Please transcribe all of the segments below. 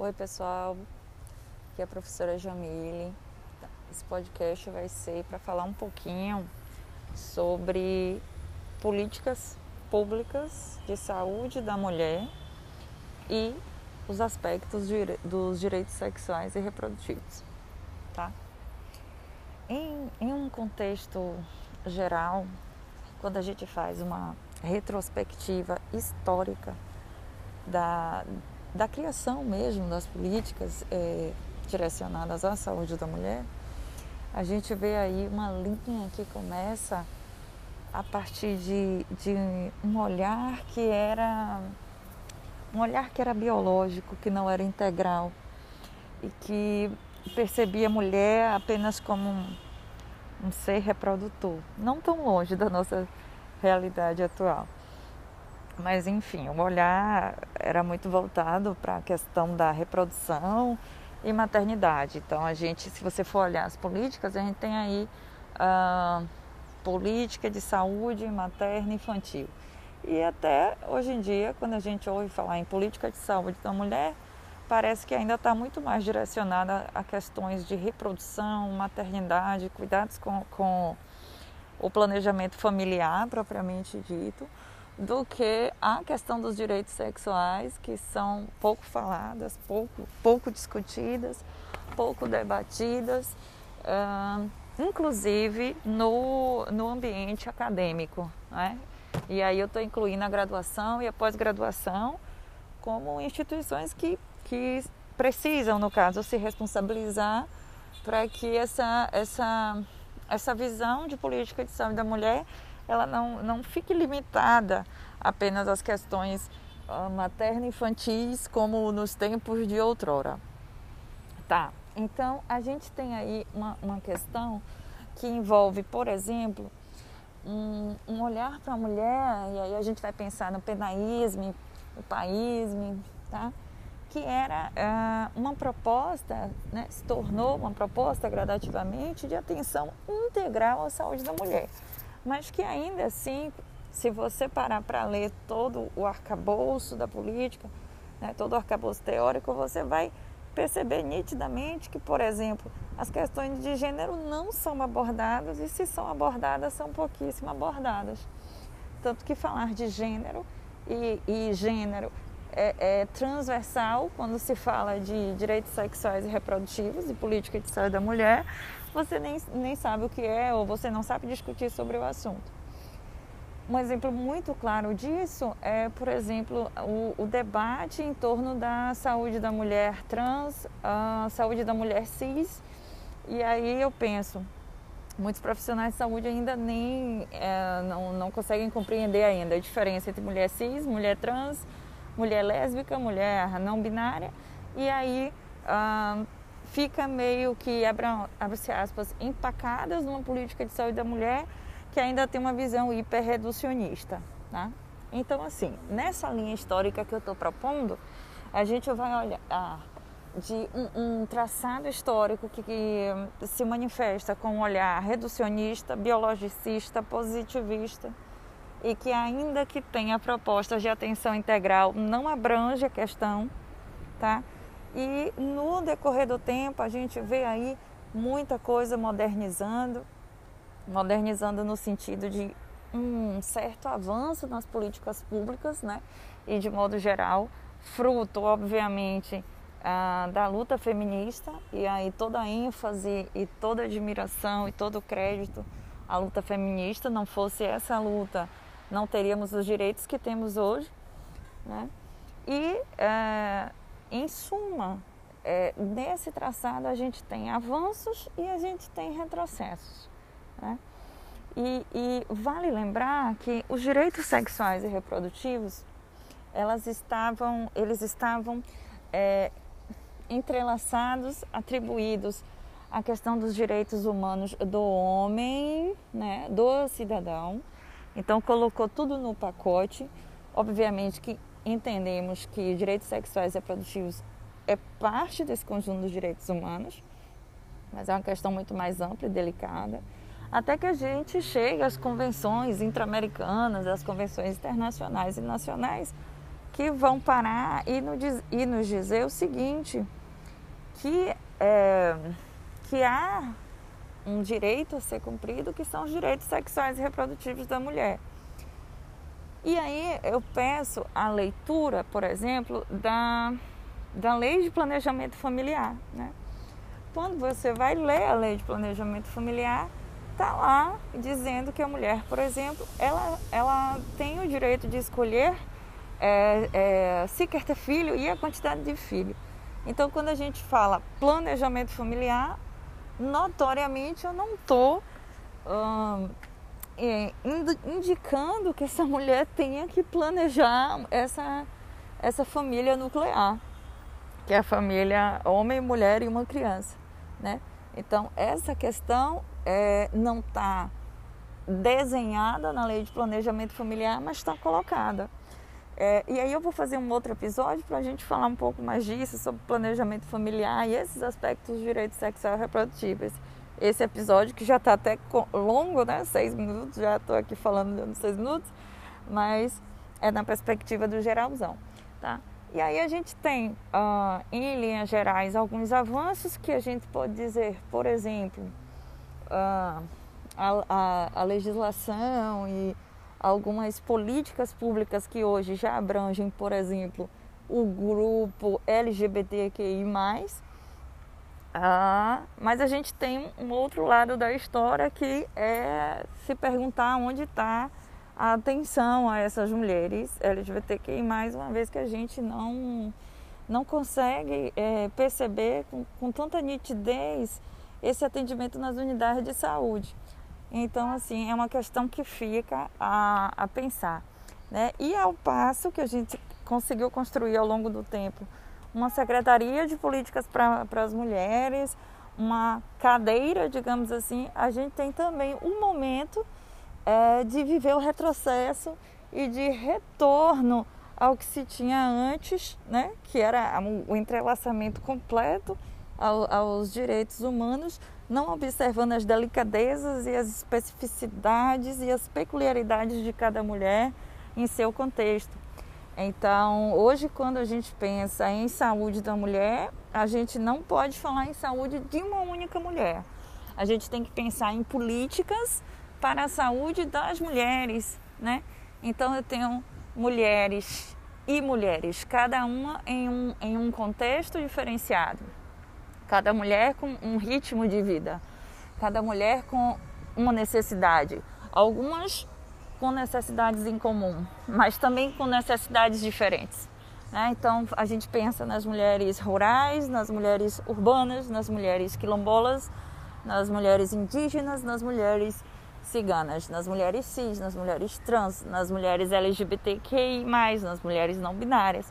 Oi, pessoal. Aqui é a professora Jamile. Esse podcast vai ser para falar um pouquinho sobre políticas públicas de saúde da mulher e os aspectos dos direitos sexuais e reprodutivos, tá? Em, em um contexto geral, quando a gente faz uma retrospectiva histórica da, da criação mesmo das políticas é, direcionadas à saúde da mulher, a gente vê aí uma linha que começa a partir de, de um olhar que era um olhar que era biológico, que não era integral e que percebia a mulher apenas como um, um ser reprodutor, não tão longe da nossa realidade atual. Mas enfim, o olhar era muito voltado para a questão da reprodução e maternidade. Então a gente, se você for olhar as políticas, a gente tem aí a política de saúde materna e infantil. E até hoje em dia, quando a gente ouve falar em política de saúde da mulher, parece que ainda está muito mais direcionada a questões de reprodução, maternidade, cuidados com, com o planejamento familiar propriamente dito do que a questão dos direitos sexuais, que são pouco faladas, pouco, pouco discutidas, pouco debatidas, uh, inclusive no, no ambiente acadêmico. Né? E aí eu estou incluindo a graduação e a pós-graduação como instituições que, que precisam, no caso, se responsabilizar para que essa, essa, essa visão de política de saúde da mulher ela não, não fique limitada apenas às questões uh, materno-infantis como nos tempos de outrora. Tá, então a gente tem aí uma, uma questão que envolve, por exemplo, um, um olhar para a mulher, e aí a gente vai pensar no penaísmo, o paísmo, tá? que era uh, uma proposta, né, se tornou uma proposta gradativamente de atenção integral à saúde da mulher mas que ainda assim, se você parar para ler todo o arcabouço da política, né, todo o arcabouço teórico, você vai perceber nitidamente que, por exemplo, as questões de gênero não são abordadas e se são abordadas, são pouquíssimo abordadas. Tanto que falar de gênero e, e gênero é, é, transversal quando se fala de direitos sexuais e reprodutivos e política de saúde da mulher, você nem, nem sabe o que é ou você não sabe discutir sobre o assunto. Um exemplo muito claro disso é, por exemplo, o, o debate em torno da saúde da mulher trans, a saúde da mulher cis. E aí eu penso, muitos profissionais de saúde ainda nem é, não, não conseguem compreender ainda a diferença entre mulher cis, mulher trans, mulher lésbica, mulher não binária. E aí ah, fica meio que, abre-se aspas, empacadas numa política de saúde da mulher que ainda tem uma visão hiperreducionista. Tá? Então, assim, nessa linha histórica que eu estou propondo, a gente vai olhar de um, um traçado histórico que, que, se manifesta com um olhar reducionista, biologicista, positivista e que ainda que tenha propostas de atenção integral, não abrange a questão, tá? E no decorrer do tempo a gente vê aí muita coisa modernizando, modernizando no sentido de um certo avanço nas políticas públicas, né? E de modo geral, fruto, obviamente, ah, da luta feminista e aí toda a ênfase e toda a admiração e todo o crédito à luta feminista. Não fosse essa luta, não teríamos os direitos que temos hoje, né? E eh, em suma, é, nesse traçado a gente tem avanços e a gente tem retrocessos. Né? E, e, vale lembrar que os direitos sexuais e reprodutivos, elas estavam, eles estavam é, entrelaçados, atribuídos à questão dos direitos humanos do homem, né, do cidadão. Então colocou tudo no pacote. Obviamente que entendemos que direitos sexuais e reprodutivos é parte desse conjunto dos direitos humanos, mas é uma questão muito mais ampla e delicada, até que a gente chegue às convenções intra-americanas, às convenções internacionais e nacionais, que vão parar e nos, dizer o seguinte, que, é, que há um direito a ser cumprido, que são os direitos sexuais e reprodutivos da mulher. E aí eu peço a leitura, por exemplo, da, da lei de planejamento familiar. Né? Quando você vai ler a lei de planejamento familiar, está lá dizendo que a mulher, por exemplo, ela, ela tem o direito de escolher é, é, se quer ter filho e a quantidade de filho. Então, quando a gente fala planejamento familiar, notoriamente eu não estou hum, indicando que essa mulher tenha que planejar essa, essa família nuclear, que é a família homem, mulher e uma criança, né? Então essa questão é, não está desenhada na lei de planejamento familiar, mas está colocada. É, e aí eu vou fazer um outro episódio para a gente falar um pouco mais disso, sobre planejamento familiar e esses aspectos dos direitos sexuais e reprodutíveis. Esse episódio que já está até longo, né? Seis minutos, já estou aqui falando de seis minutos, mas é na perspectiva do geralzão, tá? E aí a gente tem, uh, em linhas gerais, alguns avanços que a gente pode dizer, por exemplo, uh, a, a, a legislação e algumas políticas públicas que hoje já abrangem, por exemplo, o grupo LGBTQI+, ah, mas a gente tem um outro lado da história que é se perguntar onde está a atenção a essas mulheres LGBTQI+, uma vez que a gente não, não consegue é, perceber com, com tanta nitidez esse atendimento nas unidades de saúde. Então, assim, é uma questão que fica a, a pensar. Né? E ao passo que a gente conseguiu construir ao longo do tempo uma secretaria de políticas para as mulheres, uma cadeira, digamos assim, a gente tem também um momento é, de viver o retrocesso e de retorno ao que se tinha antes, né? que era o entrelaçamento completo ao, aos direitos humanos, não observando as delicadezas e as especificidades e as peculiaridades de cada mulher em seu contexto. Então, hoje, quando a gente pensa em saúde da mulher, a gente não pode falar em saúde de uma única mulher. A gente tem que pensar em políticas para a saúde das mulheres, né? Então, eu tenho mulheres e mulheres, cada uma em um, em um contexto diferenciado cada mulher com um ritmo de vida, cada mulher com uma necessidade. Algumas com necessidades em comum, mas também com necessidades diferentes. Né? Então a gente pensa nas mulheres rurais, nas mulheres urbanas, nas mulheres quilombolas, nas mulheres indígenas, nas mulheres ciganas, nas mulheres cis, nas mulheres trans, nas mulheres LGBTQI, nas mulheres não binárias.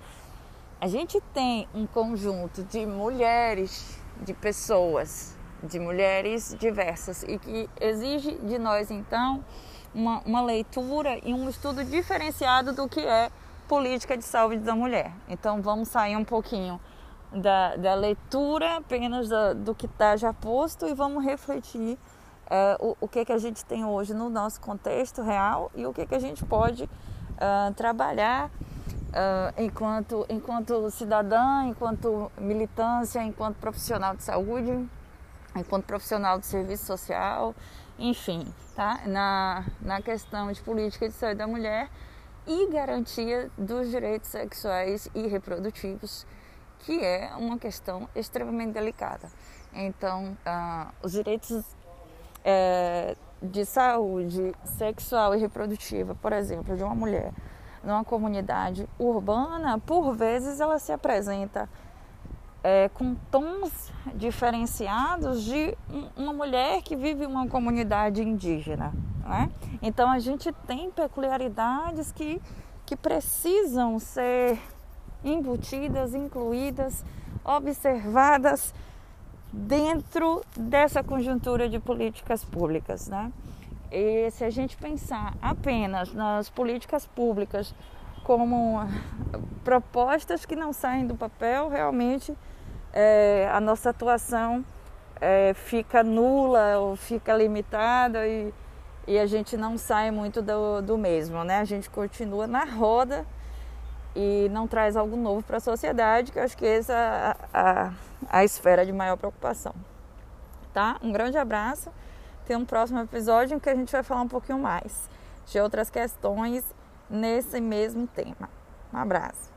A gente tem um conjunto de mulheres de pessoas, de mulheres diversas e que exige de nós então uma, uma leitura e um estudo diferenciado do que é política de saúde da mulher. Então vamos sair um pouquinho da, da leitura apenas da, do que está já posto e vamos refletir é, o, o que, que a gente tem hoje no nosso contexto real e o que, que a gente pode uh, trabalhar uh, enquanto, enquanto cidadã, enquanto militância, enquanto profissional de saúde, enquanto profissional de serviço social, enfim, tá? na, na questão de política de saúde da mulher e garantia dos direitos sexuais e reprodutivos, que é uma questão extremamente delicada. Então, uh, os direitos é, de saúde sexual e reprodutiva, por exemplo, de uma mulher numa comunidade urbana, por vezes ela se apresenta é, com tons diferenciados de uma mulher que vive uma comunidade indígena. Né? Então a gente tem peculiaridades que, que precisam ser embutidas, incluídas, observadas dentro dessa conjuntura de políticas públicas. Né? E se a gente pensar apenas nas políticas públicas como propostas que não saem do papel, realmente é, a nossa atuação é, fica nula ou fica limitada e, e a gente não sai muito do, do mesmo, né? A gente continua na roda e não traz algo novo para a sociedade, que eu acho que essa é a, a, a esfera de maior preocupação. Tá? Um grande abraço. Tem um próximo episódio em que a gente vai falar um pouquinho mais de outras questões nesse mesmo tema. Um abraço.